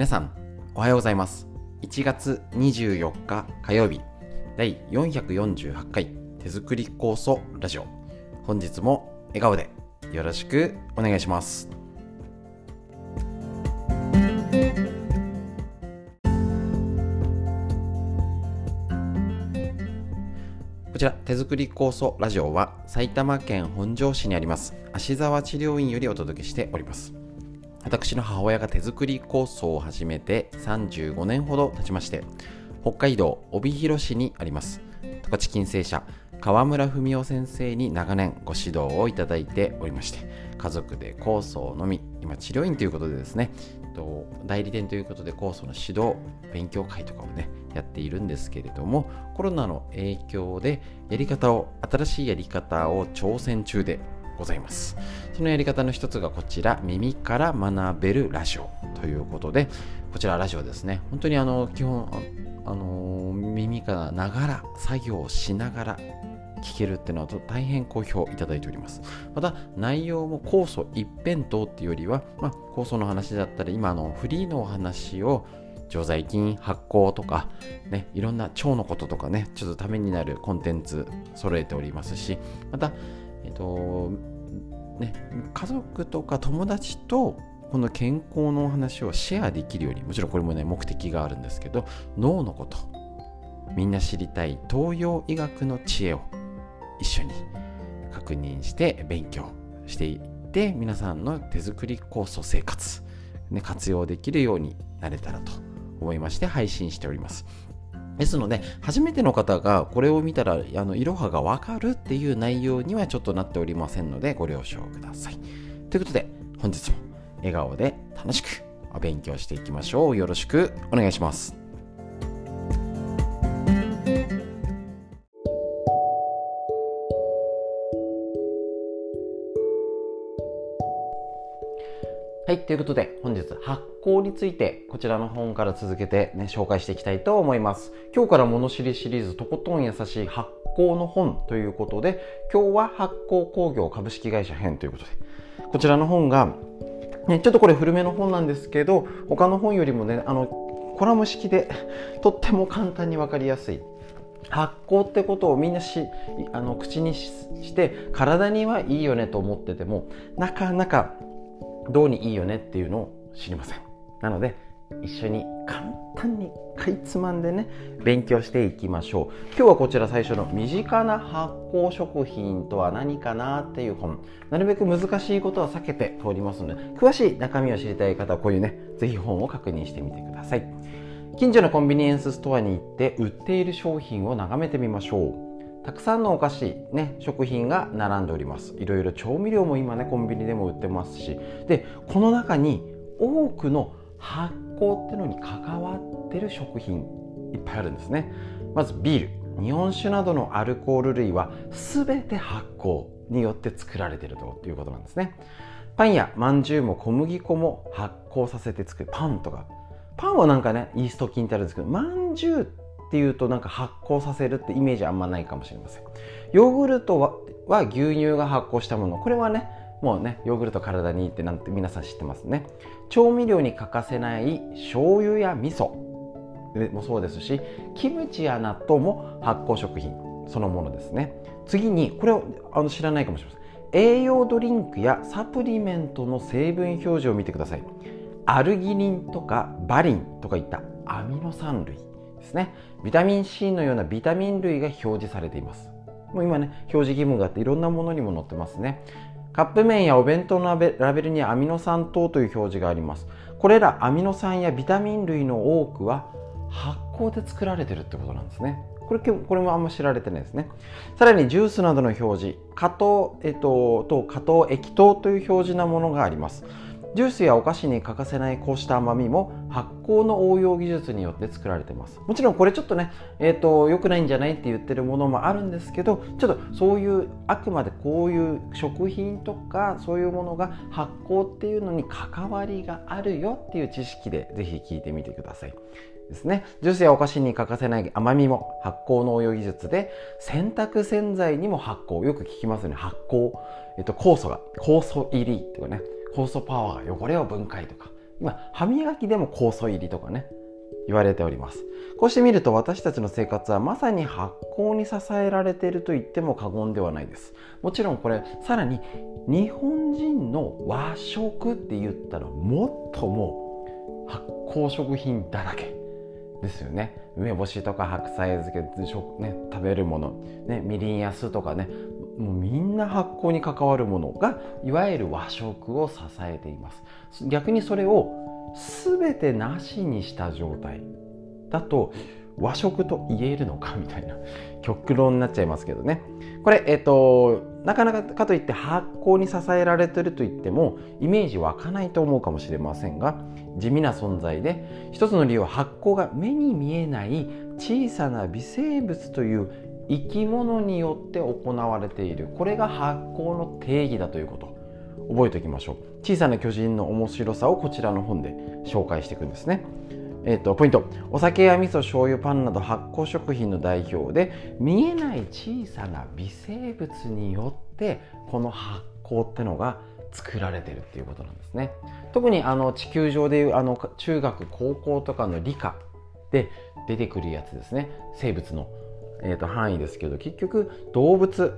皆さんおはようございます。1月24日火曜日第448回手作り酵素ラジオ。本日も笑顔でよろしくお願いします。こちら手作り酵素ラジオは埼玉県本庄市にあります芦沢治療院よりお届けしております。私の母親が手作り酵素を始めて35年ほど経ちまして北海道帯広市にあります。十勝金星社川村文夫先生に長年ご指導をいただいておりまして家族で酵素を飲み今治療院ということでですね代理店ということで酵素の指導勉強会とかをねやっているんですけれどもコロナの影響でやり方を新しいやり方を挑戦中でございます。そのやり方の一つがこちら耳から学べるラジオということでこちらラジオですね。本当にあの基本あの耳からながら作業をしながら聞けるっていうのは大変好評いただいております。また内容も酵素一辺倒っていうよりは、まあ、酵素の話だったり今のフリーのお話を常在菌発酵とか、ね、いろんな腸のこととかねちょっとためになるコンテンツ揃えておりますしまた、えっとね、家族とか友達とこの健康のお話をシェアできるようにもちろんこれもね目的があるんですけど脳のことみんな知りたい東洋医学の知恵を一緒に確認して勉強していって皆さんの手作り酵素生活、ね、活用できるようになれたらと思いまして配信しております。ですので初めての方がこれを見たらあのいろはがわかるっていう内容にはちょっとなっておりませんのでご了承ください。ということで本日も笑顔で楽しくお勉強していきましょう。よろしくお願いします。はい。ということで、本日発酵について、こちらの本から続けてね、紹介していきたいと思います。今日から物知りシリーズ、とことん優しい発酵の本ということで、今日は発酵工業株式会社編ということで、こちらの本が、ね、ちょっとこれ古めの本なんですけど、他の本よりもね、あの、コラム式でとっても簡単にわかりやすい発酵ってことをみんなしあの口にして体にはいいよねと思っててもなかなかどうにいいよねっていうのを知りません。なので一緒に簡単にかいつまんでね勉強していきましょう。今日はこちら最初の「身近な発酵食品とは何かな?」っていう本。なるべく難しいことは避けて通りますので詳しい中身を知りたい方はこういうね是非本を確認してみてください。近所のコンビニエンスストアに行って売っている商品を眺めてみましょう。たくさんのお菓子、ね、食品が並んでおります。いろいろ調味料も今ねコンビニでも売ってますし。でこの中に多くの発酵ってのに関わってる食品いっぱいあるんですね。まずビール。日本酒などのアルコール類は全て発酵によって作られているということなんですね。パンやまんじゅうも小麦粉も発酵させて作る。パンとか。パンはなんかねイースト菌ってあるんですけどまんじゅうってっていうとなんか発酵させるってイメージあんまないかもしれません。ヨーグルトはは牛乳が発酵したもの。これはねもうねヨーグルト体にいいってなんて皆さん知ってますね。調味料に欠かせない醤油や味噌。もそうですしキムチや納豆も発酵食品。そのものですね。次にこれをあの知らないかもしれません。栄養ドリンクやサプリメントの成分表示を見てください。アルギニンとかバリンとかいったアミノ酸類。ですね。ビタミン C のようなビタミン類が表示されています。もう今ね表示義務があっていろんなものにも載ってますね。カップ麺やお弁当のラベルにアミノ酸等という表示があります。これらアミノ酸やビタミン類の多くは発酵で作られてるってことなんですね。これこれもあんま知られてないですね。さらにジュースなどの表示加糖、えっと、と加糖液糖という表示なものがあります。ジュースやお菓子に欠かせないこうした甘みも発酵の応用技術によって作られてます。もちろんこれちょっとね、えーと、良くないんじゃないって言ってるものもあるんですけどちょっとそういうあくまでこういう食品とかそういうものが発酵っていうのに関わりがあるよっていう知識でぜひ聞いてみてくださいですね。ジュースやお菓子に欠かせない甘みも発酵の応用技術で洗濯洗剤にも発酵。よく聞きますよね。発酵、えっと、酵素が酵素入りとかね。酵素パワーが汚れを分解とか。まあ、歯磨きでも酵素入りとかね言われております。こうして見ると私たちの生活はまさに発酵に支えられていると言っても過言ではないです。もちろんこれさらに日本人の和食って言ったらもっとも発酵食品だらけ。ですよね。梅干しとか白菜漬け、ね、食べるもの、ね、みりんや酢とかねもうみんな発酵に関わるものがいわゆる和食を支えています。逆にそれを全てなしにした状態だと和食と言えるのかみたいな極論になっちゃいますけどね。これえっ、ー、となかなかかといって発酵に支えられてると言ってもイメージ湧かないと思うかもしれませんが地味な存在で一つの理由は発酵が目に見えない小さな微生物という生き物によって行われている。これが発酵の定義だということ。覚えておきましょう。小さな巨人の面白さをこちらの本で紹介していくんですね。えーと、ポイント。お酒や味噌醤油パンなど発酵食品の代表で見えない小さな微生物によってこの発酵ってのが作られてるっていうことなんですね。特にあの地球上でいうあの中学高校とかの理科で出てくるやつですね。生物の、えーと、範囲ですけど結局動物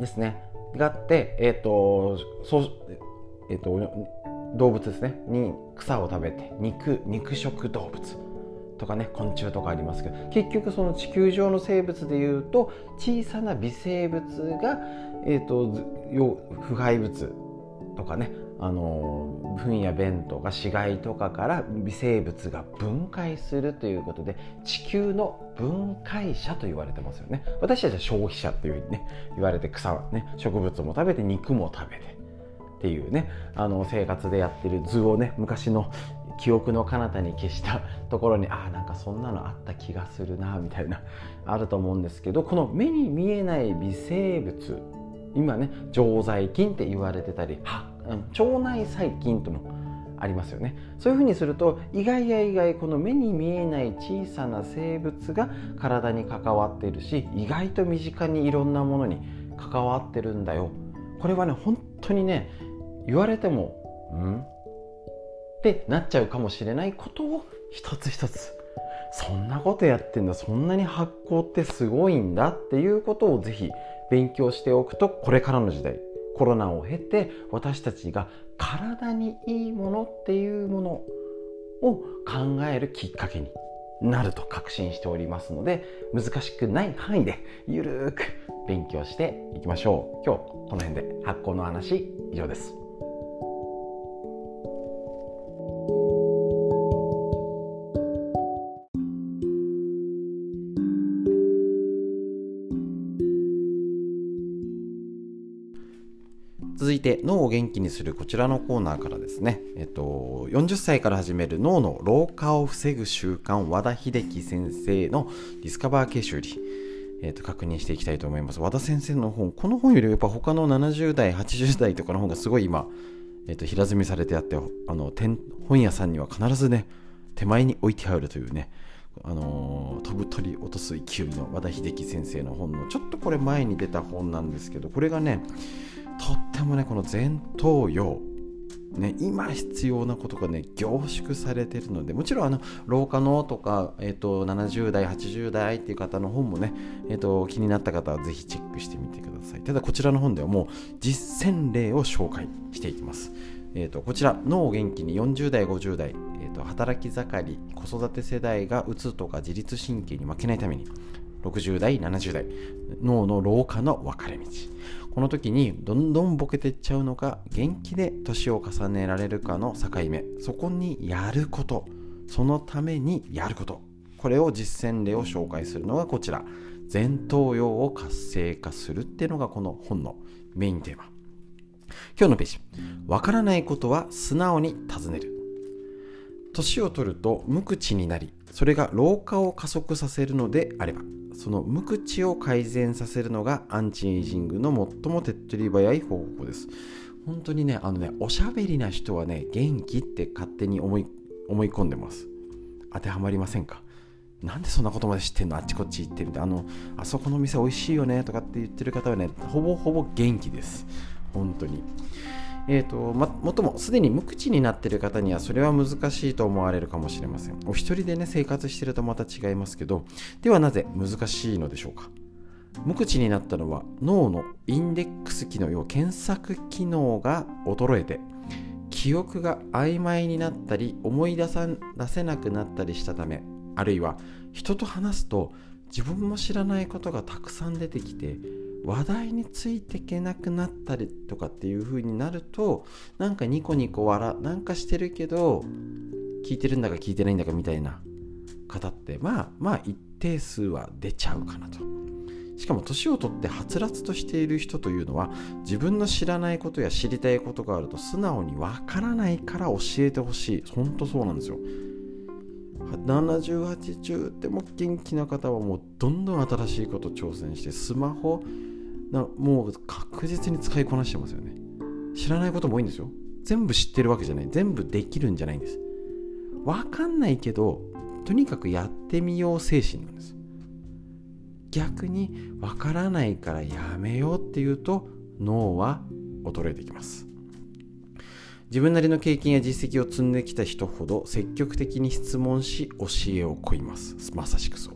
ですね。があってえっ、ー、とそうえ、ー、と動物ですね。に草を食べて肉肉食動物とかね昆虫とかありますけど結局その地球上の生物でいうと小さな微生物が、えーと、腐敗物とかねあの糞や便とか死骸とかから微生物が分解するということで地球の分解者と言われてますよね。私たちは消費者っていうふうにね言われて草はね植物も食べて肉も食べてっていうねあの生活でやってる図をね昔の記憶の彼方に消したところにああなんかそんなのあった気がするなみたいなあると思うんですけどこの目に見えない微生物今ね常在菌って言われてたりは腸内細菌とのありますよね。そういうふうにすると意外や意外この目に見えない小さな生物が体に関わっているし意外と身近にいろんなものに関わってるんだよ。これはね本当にね言われてもう「ん?」ってなっちゃうかもしれないことを一つ一つ。そんなことやってんだ。そんなに発酵ってすごいんだっていうことをぜひ勉強しておくとこれからの時代コロナを経て私たちが体にいいものっていうものを考えるきっかけになると確信しておりますので難しくない範囲でゆるーく勉強していきましょう。今日この辺で発酵の話以上です。脳を元気にするこちらのコーナーからですね、えっと、40歳から始める脳の老化を防ぐ習慣和田秀樹先生のディスカバー形修理、えっと、確認していきたいと思います。和田先生の本この本よりやっぱ他の70代80代とかの本がすごい今、えっと、平積みされてあってあの本屋さんには必ずね手前に置いてあるというねあの飛ぶ鳥落とす勢いの和田秀樹先生の本のちょっとこれ前に出た本なんですけどこれがねとってもねこの前頭葉ね、今必要なことがね凝縮されてるのでもちろんあの老化のとか、えーと、70代80代っていう方の本もね、えーと、気になった方はぜひチェックしてみてください。ただこちらの本ではもう実践例を紹介していきます、えーと、こちら脳を元気に40代50代、えー、と働き盛り子育て世代がうつとか自律神経に負けないために60代70代脳の老化の分かれ道。この時にどんどんボケていっちゃうのか元気で年を重ねられるかの境目。そこにやること。そのためにやること。これを実践例を紹介するのがこちら。前頭葉を活性化するっていうのがこの本のメインテーマ。今日のページ。わからないことは素直に尋ねる。年を取ると無口になりそれが老化を加速させるのであれば。その無口を改善させるのがアンチエイジングの最も手っ取り早い方法です。本当にねあのねおしゃべりな人はね元気って勝手に思い思い込んでます。当てはまりませんか？なんでそんなことまで知ってんの？あっちこっち行ってるんであのあそこの店美味しいよねとかって言ってる方はねほぼほぼ元気です。本当に。えーとま、もともすでに無口になっている方にはそれは難しいと思われるかもしれません。お一人でね生活してるとまた違いますけどではなぜ難しいのでしょうか？無口になったのは脳のインデックス機能要検索機能が衰えて記憶が曖昧になったり思い出さ出せなくなったりしたためあるいは人と話すと自分も知らないことがたくさん出てきて話題についていけなくなったりとかっていう風になるとなんかニコニコ笑なんかしてるけど聞いてるんだか聞いてないんだかみたいな方ってまあまあ一定数は出ちゃうかなと。しかも年を取ってはつらつとしている人というのは自分の知らないことや知りたいことがあると素直にわからないから教えてほしい。本当そうなんですよ。7080でも元気な方はもうどんどん新しいこと挑戦してスマホなもう確実に使いこなしてますよね。知らないことも多いんですよ。全部知ってるわけじゃない。全部できるんじゃないんです。わかんないけどとにかくやってみよう精神なんです。逆にわからないからやめようっていうと脳は衰えてきます。自分なりの経験や実績を積んできた人ほど積極的に質問し教えを請います。まさしくそう。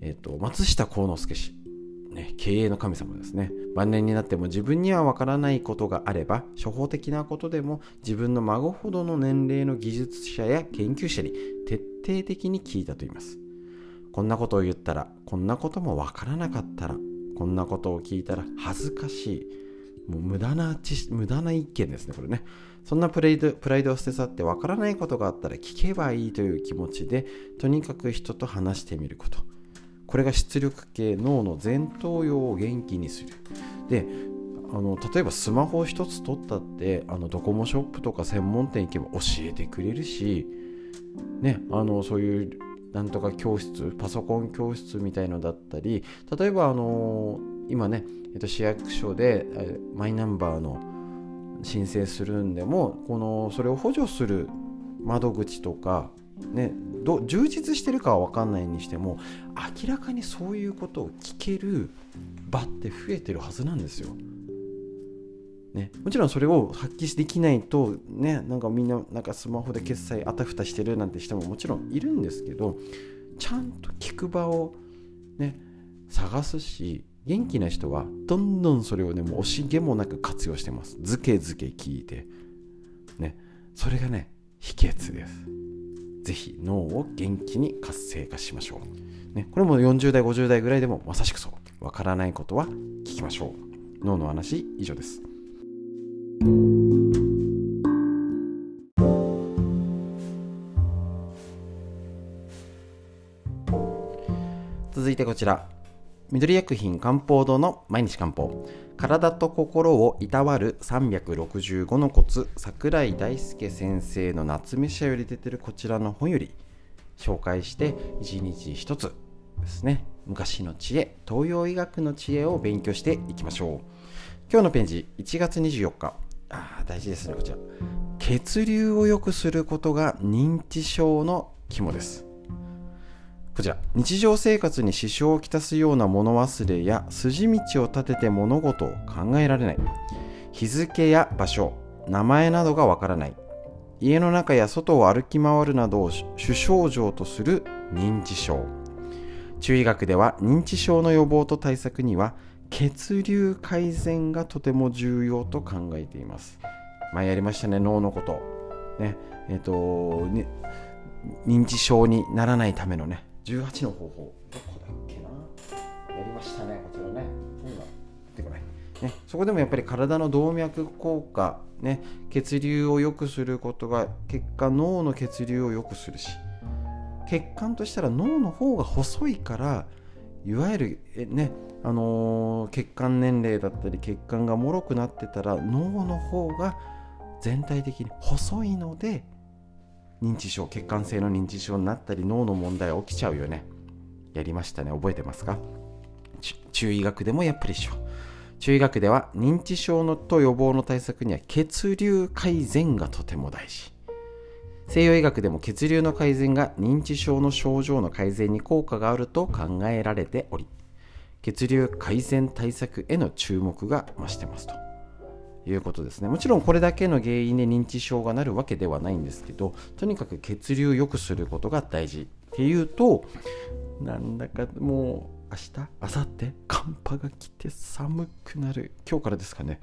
えっ、ー、と松下幸之助氏。ね、経営の神様ですね。晩年になっても自分にはわからないことがあれば初歩的なことでも自分の孫ほどの年齢の技術者や研究者に徹底的に聞いたと言います。こんなことを言ったらこんなこともわからなかったらこんなことを聞いたら恥ずかしい。もう無駄な無駄な一見ですねこれね。そんなプライドプライドを捨て去ってわからないことがあったら聞けばいいという気持ちでとにかく人と話してみること。これが出力系脳の前頭葉を元気にする。であの例えばスマホ一つ取ったってあのドコモショップとか専門店行けば教えてくれるしねあのそういうなんとか教室パソコン教室みたいのだったり例えばあの今ね、えっと、市役所でマイナンバーの申請するんでもこのそれを補助する窓口とかねど充実してるかは分かんないにしても明らかにそういうことを聞ける場って増えてるはずなんですよ。ね、もちろんそれを発揮できないとねなんかみんななんかスマホで決済あたふたしてるなんて人ももちろんいるんですけどちゃんと聞く場をね探すし元気な人はどんどんそれをねもう惜しげもなく活用してます。ずけずけ聞いて。ね。それがね秘訣です。ぜひ脳を元気に活性化しましょう。ね、これも40代、50代ぐらいでもまさしくそう。わからないことは聞きましょう。脳の話以上です。続いてこちら。緑薬品漢方堂の毎日漢方。体と心をいたわる365のコツ。桜井大輔先生の夏目社より出てるこちらの本より紹介して一日一つですね。昔の知恵東洋医学の知恵を勉強していきましょう今日のページ。1月24日。あ大事ですねこちら。血流を良くすることが認知症の肝です。こちら。日常生活に支障をきたすような物忘れや筋道を立てて物事を考えられない。日付や場所名前などがわからない。家の中や外を歩き回るなどを主症状とする認知症。中医学では認知症の予防と対策には血流改善がとても重要と考えています。前やりましたね脳のこと。ね。えっ、ー、とね認知症にならないためのね。18の方法。どこだっけな？やりましたねこちらね。そんな出てこない。ね、そこでもやっぱり体の動脈硬化、ね、血流を良くすることが結果脳の血流を良くするし血管としたら脳の方が細いからいわゆるえねあのー、血管年齢だったり血管が脆くなってたら脳の方が全体的に細いので認知症血管性の認知症になったり脳の問題起きちゃうよね。やりましたね。覚えてますか？中医学でもやっぱり一緒。中医学では認知症のと予防の対策には血流改善がとても大事。西洋医学でも血流の改善が認知症の症状の改善に効果があると考えられており血流改善対策への注目が増してますと。いうことですね。もちろんこれだけの原因で認知症がなるわけではないんですけどとにかく血流を良くすることが大事っていうとなんだかもう明日明後日寒波が来て寒くなる。今日からですかね。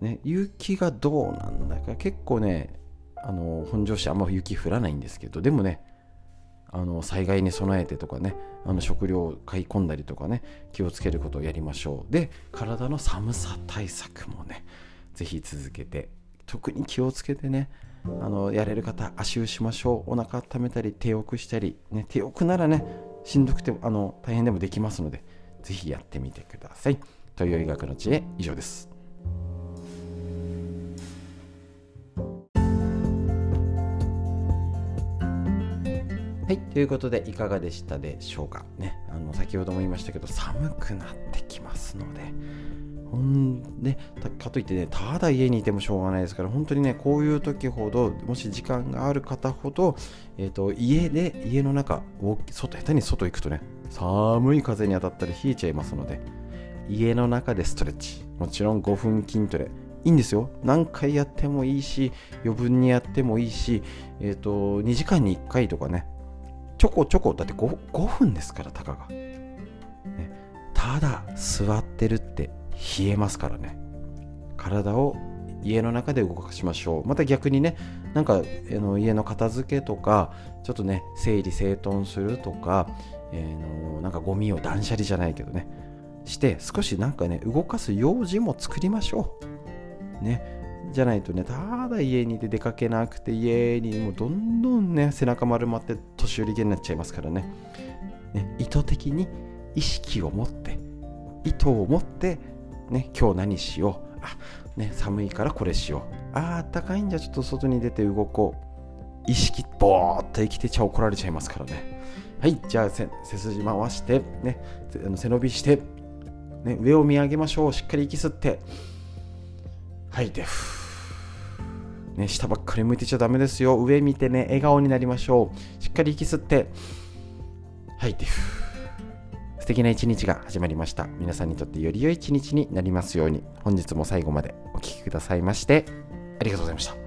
ね雪がどうなんだか。結構ねあの本庄市あんま雪降らないんですけどでもねあの災害に備えてとかねあの食料を買い込んだりとかね気をつけることをやりましょう。で体の寒さ対策もね是非続けて特に気をつけてねあのやれる方足湯しましょう。お腹温めたり手をくしたり、ね、手をくならねしんどくてあの大変でもできますので是非やってみてください。という医学の知恵以上です。い、ということでいかがでしたでしょうか？ね、あの先ほども言いましたけど寒くなってきますので。ほんでかといってねただ家にいてもしょうがないですから本当にねこういう時ほどもし時間がある方ほど、えーと、家で家の中外下手に外行くとね寒い風に当たったり冷えちゃいますので家の中でストレッチ。もちろん5分筋トレ。いいんですよ。何回やってもいいし余分にやってもいいし、えーと2時間に1回とかねちょこちょこだって 5, 5分ですからたかが、ね、ただ座ってるって冷えますからね。体を家の中で動かしましょう。また逆にねなんかあの家の片付けとかちょっとね整理整頓するとか、えー、のなんかゴミを断捨離じゃないけどね。して少しなんかね動かす用事も作りましょう。ね。じゃないとねただ家にいて出かけなくて家にもうどんどんね背中丸まって年寄り毛になっちゃいますからね。ね意図的に意識を持って意図を持ってね今日何しよう。あね寒いからこれしよう。ああったかいんじゃちょっと外に出て動こう。意識ぼーっと生きてちゃ怒られちゃいますからね。はいじゃあ背筋回してね背伸びしてね、上を見上げましょう。しっかり息吸って。はいでね、下ばっかり向いてちゃダメですよ。上見てね、笑顔になりましょう。しっかり息吸って、吐いて、素敵な一日が始まりました。皆さんにとってより良い一日になりますように、本日も最後までお聴きくださいまして、ありがとうございました。